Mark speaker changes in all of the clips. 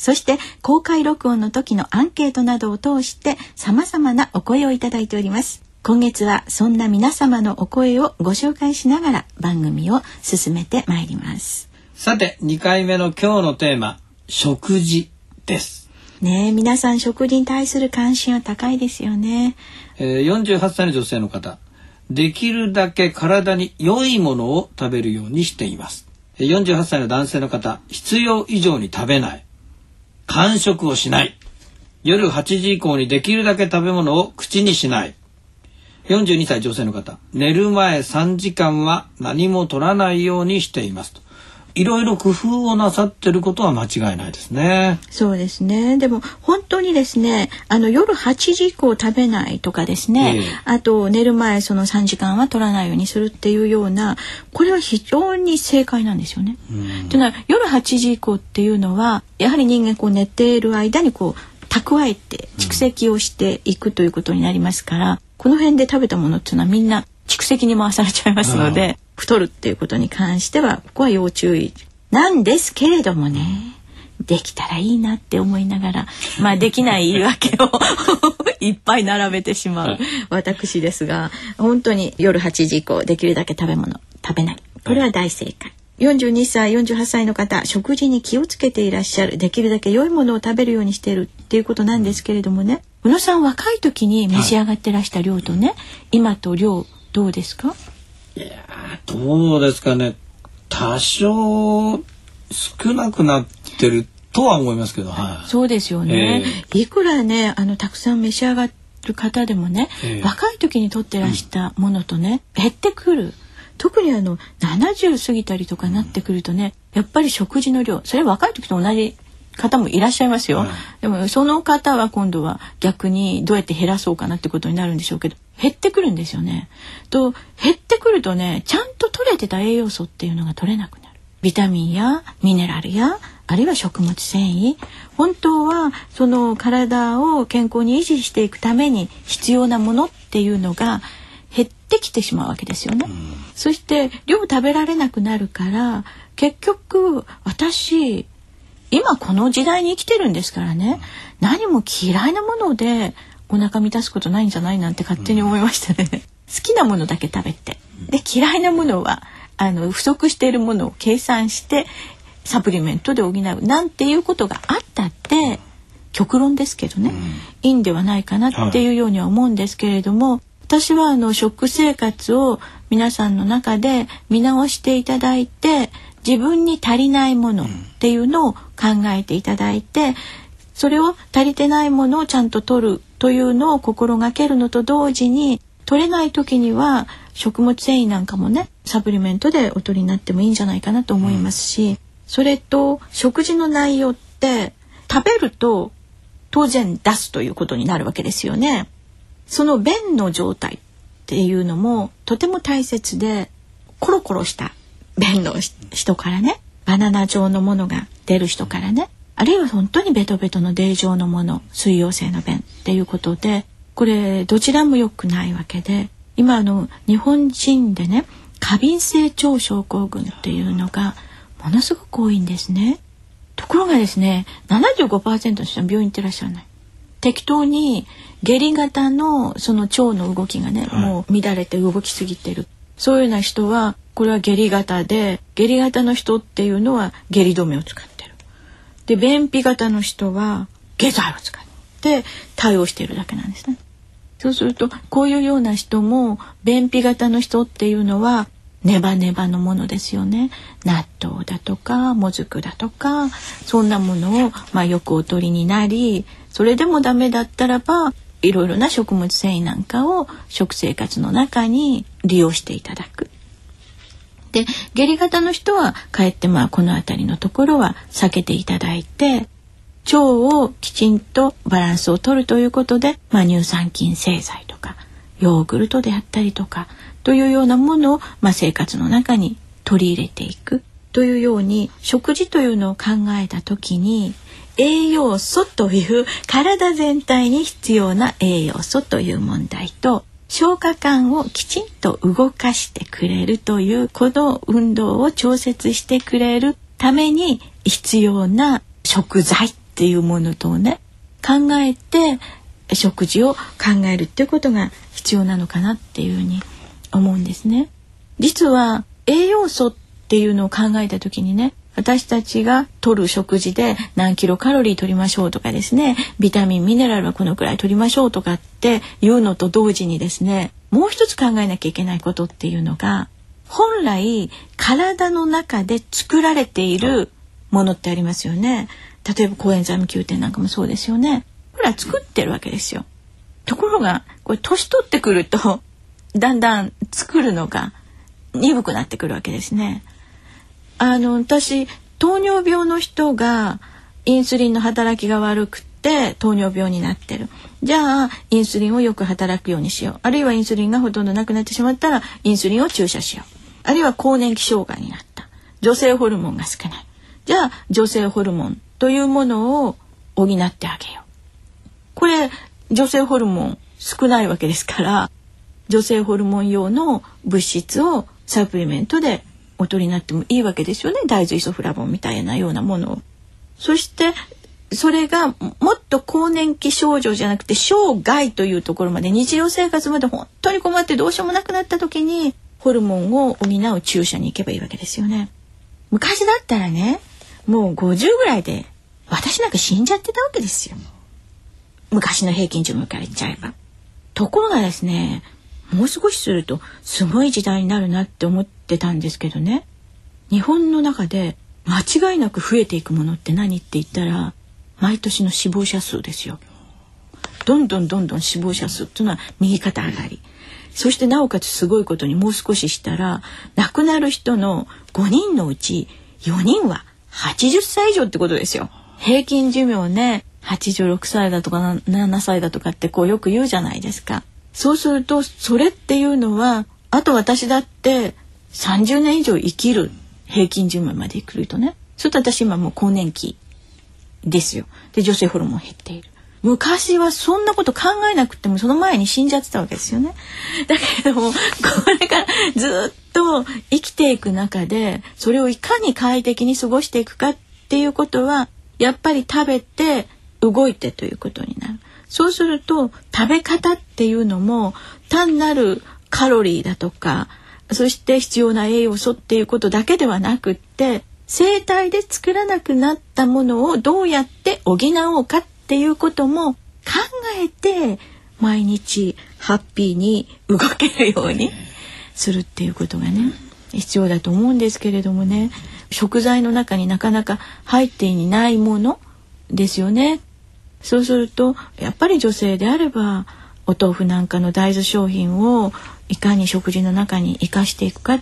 Speaker 1: そして公開録音の時のアンケートなどを通して様々なお声をいただいております。今月はそんな皆様のお声をご紹介しながら番組を進めてまいります。
Speaker 2: さて2回目の今日のテーマ食事です。
Speaker 1: ね皆さん食事に対する関心は高いですよね、
Speaker 2: えー、48歳の女性の方。できるだけ体に良いものを食べるようにしています。48歳の男性の方必要以上に食べない間食をしない。夜8時以降にできるだけ食べ物を口にしない。42歳女性の方、寝る前3時間は何も取らないようにしていますと。いろいろ工夫をなさってることは間違いないですね。
Speaker 1: そうですね。でも本当にですね、あの夜8時以降食べないとかですね、えー、あと寝る前その3時間は取らないようにするっていうような、これは非常に正解なんですよね。というのは夜8時以降っていうのは、やはり人間こう寝ている間にこう蓄えて蓄積をしていくということになりますから、うん、この辺で食べたものっていうのはみんな蓄積に回されちゃいますので、太るっていうことに関してはここは要注意なんですけれどもね。できたらいいなって思いながらまあできない言い訳を いっぱい並べてしまう私ですが本当に夜8時以降できるだけ食べ物食べない。これは大正解。42歳48歳の方食事に気をつけていらっしゃる。できるだけ良いものを食べるようにしているっていうことなんですけれどもね。宇野さん若い時に召し上がってらした量とね、はい、今と量どうですか？
Speaker 2: いやどうですかね。多少少なくなってるとは思いますけど、
Speaker 1: はい、そうですよね、えー、いくらねあのたくさん召し上がる方でもね、えー、若い時に取ってらしたものとね、うん、減ってくる。特にあの70過ぎたりとかなってくるとね、うん、やっぱり食事の量それ若い時と同じ方もいらっしゃいますよ、はい、でもその方は今度は逆にどうやって減らそうかなってことになるんでしょうけど減ってくるんですよね。と減ってくるとねちゃんと取れてた栄養素っていうのが取れなくなる。ビタミンやミネラルやあるいは食物繊維本当はその体を健康に維持していくために必要なものっていうのが減ってきてしまうわけですよね。そして量食べられなくなるから結局私今この時代に生きてるんですからね。何も嫌いなものでお腹満たすことないんじゃないなんて勝手に思いましたね。好きなものだけ食べて。で嫌いなものはあの不足しているものを計算してサプリメントで補う。なんていうことがあったって極論ですけどね、いいんではないかなっていうようには思うんですけれども、私はあの食生活を皆さんの中で見直していただいて自分に足りないものっていうのを考えていただいてそれを足りてないものをちゃんと取るというのを心がけるのと同時に取れない時には食物繊維なんかもねサプリメントでお取りになってもいいんじゃないかなと思いますし、それと食事の内容って食べると当然出すということになるわけですよね。その便の状態っていうのもとても大切でコロコロした便の人からねバナナ状のものが出る人からねあるいは本当にベトベトの泥状のもの水溶性の便っていうことでこれどちらも良くないわけで今あの日本人でね過敏性腸症候群っていうのがものすごく多いんですね。ところがですね75%の人は病院行ってらっしゃらない。適当に下痢型のその腸の動きがね、はい、もう乱れて動きすぎてるそういうような人はこれは下痢型で下痢型の人っていうのは下痢止めを使ってる。で便秘型の人は下剤を使って対応しているだけなんですね。そうするとこういうような人も便秘型の人っていうのはネバネバのものですよね納豆だとかもずくだとかそんなものを、まあ、よくお取りになりそれでもダメだったらばいろいろな食物繊維なんかを食生活の中に利用していただく。で下痢型の人はかえってまあこの辺りのところは避けていただいて腸をきちんとバランスを取るということで、まあ、乳酸菌製剤とかヨーグルトであったりとかというようなものを、まあ、生活の中に取り入れていく。というように食事というのを考えた時に栄養素という体全体に必要な栄養素という問題と消化管をきちんと動かしてくれるというこの運動を調節してくれるために必要な食材っていうものとね考えて食事を考えるっていうことが必要なのかなっていうふうに思うんですね。実は栄養素っていうのを考えた時にね私たちが取る食事で何キロカロリー取りましょうとかですねビタミンミネラルはこのくらい取りましょうとかっていうのと同時にですねもう一つ考えなきゃいけないことっていうのが本来体の中で作られているものってありますよね。例えばコエンザイム Q 点なんかもそうですよね。これは作ってるわけですよ。ところがこれ年取ってくるとだんだん作るのが鈍くなってくるわけですね。あの私糖尿病の人がインスリンの働きが悪くて糖尿病になってる。じゃあインスリンをよく働くようにしよう。あるいはインスリンがほとんどなくなってしまったらインスリンを注射しよう。あるいは更年期障害になった。女性ホルモンが少ない。じゃあ女性ホルモンというものを補ってあげよう。これ女性ホルモン少ないわけですから女性ホルモン用の物質をサプリメントでお取りになってもいいわけですよね大豆イソフラボンみたいなようなものを。そしてそれがもっと更年期症状じゃなくて生涯というところまで日常生活まで本当に困ってどうしようもなくなった時にホルモンを補う注射に行けばいいわけですよね。昔だったらねもう50ぐらいで私なんか死んじゃってたわけですよ。昔の平均寿命から言っちゃえば。ところがですねもう少しするとすごい時代になるなって思ってたんですけどね日本の中で間違いなく増えていくものって何って言ったら毎年の死亡者数ですよ。どんどんどんどん死亡者数っていうのは右肩上がり。そしてなおかつすごいことにもう少ししたら亡くなる人の5人のうち4人は80歳以上ってことですよ。平均寿命ね86歳だとか7歳だとかってこうよく言うじゃないですか。そうするとそれっていうのはあと私だって30年以上生きる平均寿命まで来るとね。それと私今もう更年期ですよ。で女性ホルモン減っている。昔はそんなこと考えなくてもその前に死んじゃってたわけですよね。だけれどもこれからずっと生きていく中でそれをいかに快適に過ごしていくかっていうことはやっぱり食べて動いてということになる。そうすると食べ方っていうのも単なるカロリーだとかそして必要な栄養素っていうことだけではなくって生体で作らなくなったものをどうやって補おうかっていうことも考えて毎日ハッピーに動けるようにするっていうことがね必要だと思うんですけれどもね。食材の中になかなか入っていないものですよね。そうするとやっぱり女性であればお豆腐なんかの大豆商品をいかに食事の中に生かしていくか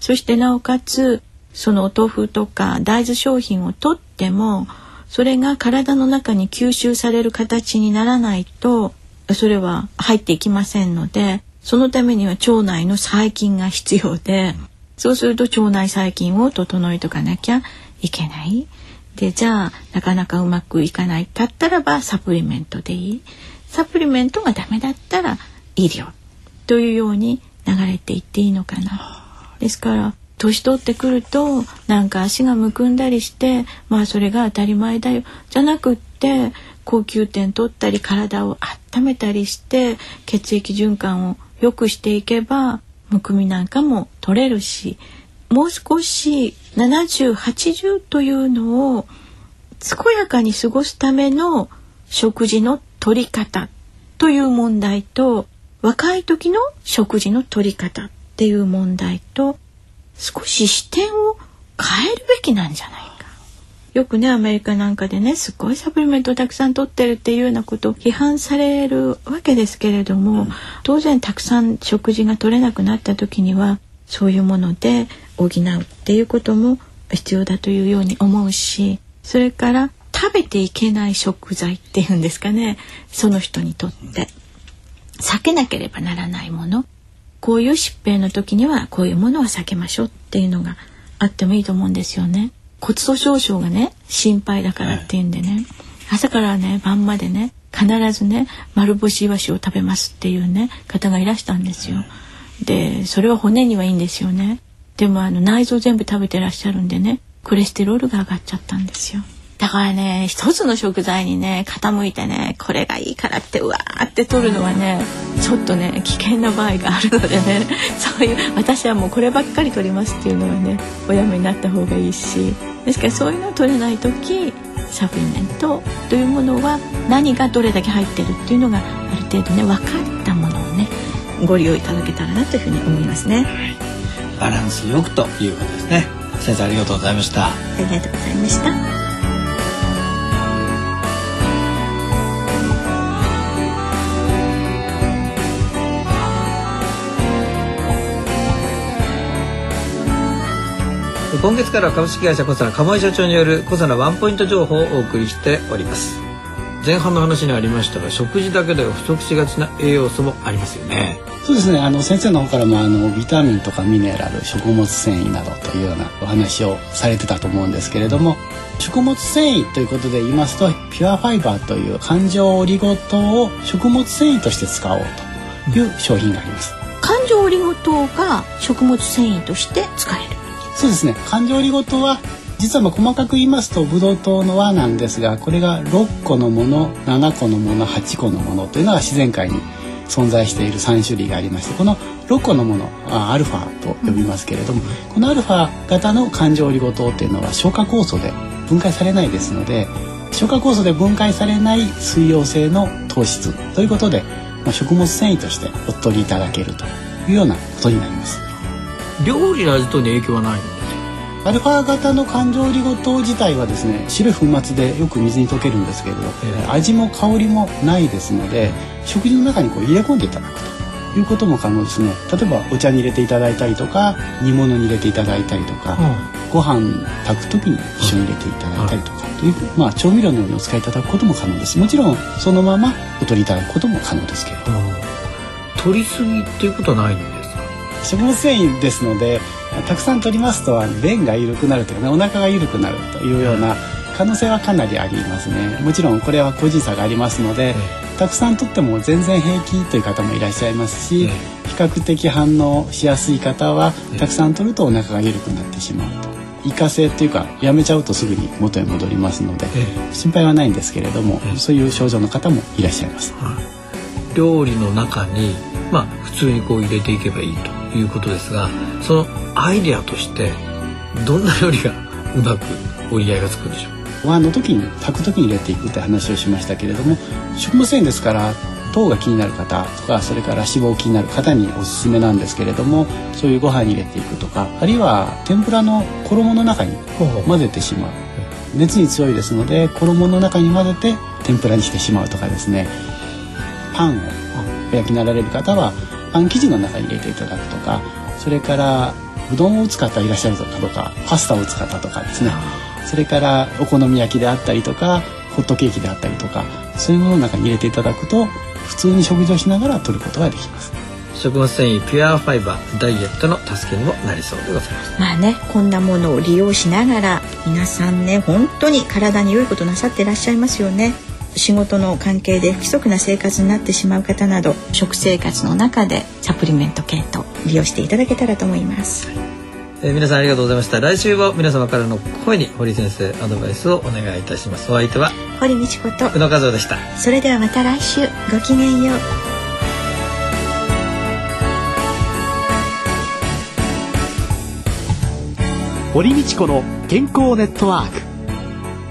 Speaker 1: そしてなおかつそのお豆腐とか大豆商品をとってもそれが体の中に吸収される形にならないとそれは入っていきませんのでそのためには腸内の細菌が必要でそうすると腸内細菌を整えとかなきゃいけない。でじゃあなかなかうまくいかない。だったらばサプリメントでいい。サプリメントがダメだったら医療というように流れていっていいのかな。ですから年取ってくるとなんか足がむくんだりしてまあそれが当たり前だよ。じゃなくって高級点取ったり体を温めたりして血液循環を良くしていけばむくみなんかも取れるしもう少し7080というのを健やかに過ごすための食事の取り方という問題と若い時の食事の取り方っていう問題と少し視点を変えるべきなんじゃないか。よくねアメリカなんかでねすごいサプリメントをたくさん取ってるっていうようなことを批判されるわけですけれども、うん、当然たくさん食事が取れなくなった時にはそういうもので補うっていうことも必要だというように思うしそれから食べていけない食材っていうんですかねその人にとって避けなければならないものこういう疾病の時にはこういうものは避けましょうっていうのがあってもいいと思うんですよね。骨粗鬆症がね心配だからっていうんでね、朝からね晩までね必ずね丸干しイワシを食べますっていうね方がいらしたんですよ。でそれは骨にはいいんですよね。でもあの内臓全部食べてらっしゃるんでねコレステロールが上がっちゃったんですよ。だからね一つの食材にね傾いてねこれがいいからってうわーって取るのはねちょっとね危険な場合があるのでね そういう私はもうこればっかり取りますっていうのはねおやめになった方がいいしですからそういうのを取れない時サプリメントというものは何がどれだけ入ってるっていうのがある程度ね分かったものをねご利用いただけたらなというふうに思いますね。
Speaker 2: バランスよくということですね。先生ありがとうございました。あ
Speaker 1: りがとうございました。
Speaker 2: 今月から株式会社コサナ鴨井社長によるコサナワンポイント情報をお送りしております前半の話にありましたが食事だけでは不足しがちな栄養素もありますよね。
Speaker 3: そうですね。あの先生の方からもあのビタミンとかミネラル食物繊維などというようなお話をされてたと思うんですけれども食物繊維ということで言いますとピュアファイバーという環状オリゴ糖を食物繊維として使おうという商品があります。
Speaker 1: 環状オリゴ糖が食物繊維として使える。
Speaker 3: そうですね。環状オリゴ糖は実はま細かく言いますとブドウ糖の輪なんですがこれが6個のもの7個のもの8個のものというのが自然界に存在している3種類がありましてこの6個のものアルファと呼びますけれども、うん、このアルファ型の環状オリゴ糖っていうのは消化酵素で分解されないですので消化酵素で分解されない水溶性の糖質ということで、まあ、食物繊維としてお取りいただけるというようなことになります。
Speaker 2: 料理の味とに影響はない
Speaker 3: アルファ型の環状オリゴ糖自体はですね白い粉末でよく水に溶けるんですけれど、えー、味も香りもないですので食事の中にこう入れ込んでいただくということも可能ですね。例えばお茶に入れていただいたりとか煮物に入れていただいたりとか、うん、ご飯炊く時に一緒に入れていただいたりとか、というまあ調味料のようにお使いいただくことも可能です。もちろんそのままお取りいただくことも可能ですけれど、うん、
Speaker 2: 取りすぎっていうことはないんで
Speaker 3: 食物繊維ですのでたくさん取りますと便が緩くなるというかねお腹が緩くなるというような可能性はかなりありますね。もちろんこれは個人差がありますので、たくさん取っても全然平気という方もいらっしゃいますし、比較的反応しやすい方はたくさん取るとお腹が緩くなってしまうと。イカ性っていうかやめちゃうとすぐに元に戻りますので、心配はないんですけれども、そういう症状の方もいらっしゃいます。
Speaker 2: 料理の中にまあ普通にこう入れていけばいいということですがそのアイデアとしてどんな料理がうまく折り合いがつくんでしょう？
Speaker 3: ご飯の時に炊く時に入れていくって話をしましたけれども食物繊維ですから糖が気になる方とかそれから脂肪気になる方におすすめなんですけれどもそういうご飯に入れていくとかあるいは天ぷらの衣の中に混ぜてしまう。熱に強いですので衣の中に混ぜて天ぷらにしてしまうとかですね。パンをお焼きになられる方はパン生地の中に入れていただくとかそれからうどんを使ったいらっしゃるかとかパスタを使ったとかですね。それからお好み焼きであったりとかホットケーキであったりとかそういうものの中に入れていただくと普通に食事をしながら取ることができます。
Speaker 2: 食物繊維ピュアファイバーダイエットの助けにもなりそうでございます。
Speaker 1: まあねこんなものを利用しながら皆さんね本当に体に良いことなさっていらっしゃいますよね仕事の関係で不規則な生活になってしまう方など食生活の中でサプリメント系統利用していただけたらと思います。
Speaker 2: えー、皆さんありがとうございました。来週は皆様からの声に堀先生アドバイスをお願いいたします。お相手は
Speaker 1: 堀道子と
Speaker 2: 宇野和夫でした。
Speaker 1: それではまた来週ごきげんよう。
Speaker 4: 堀道子の健康ネットワーク。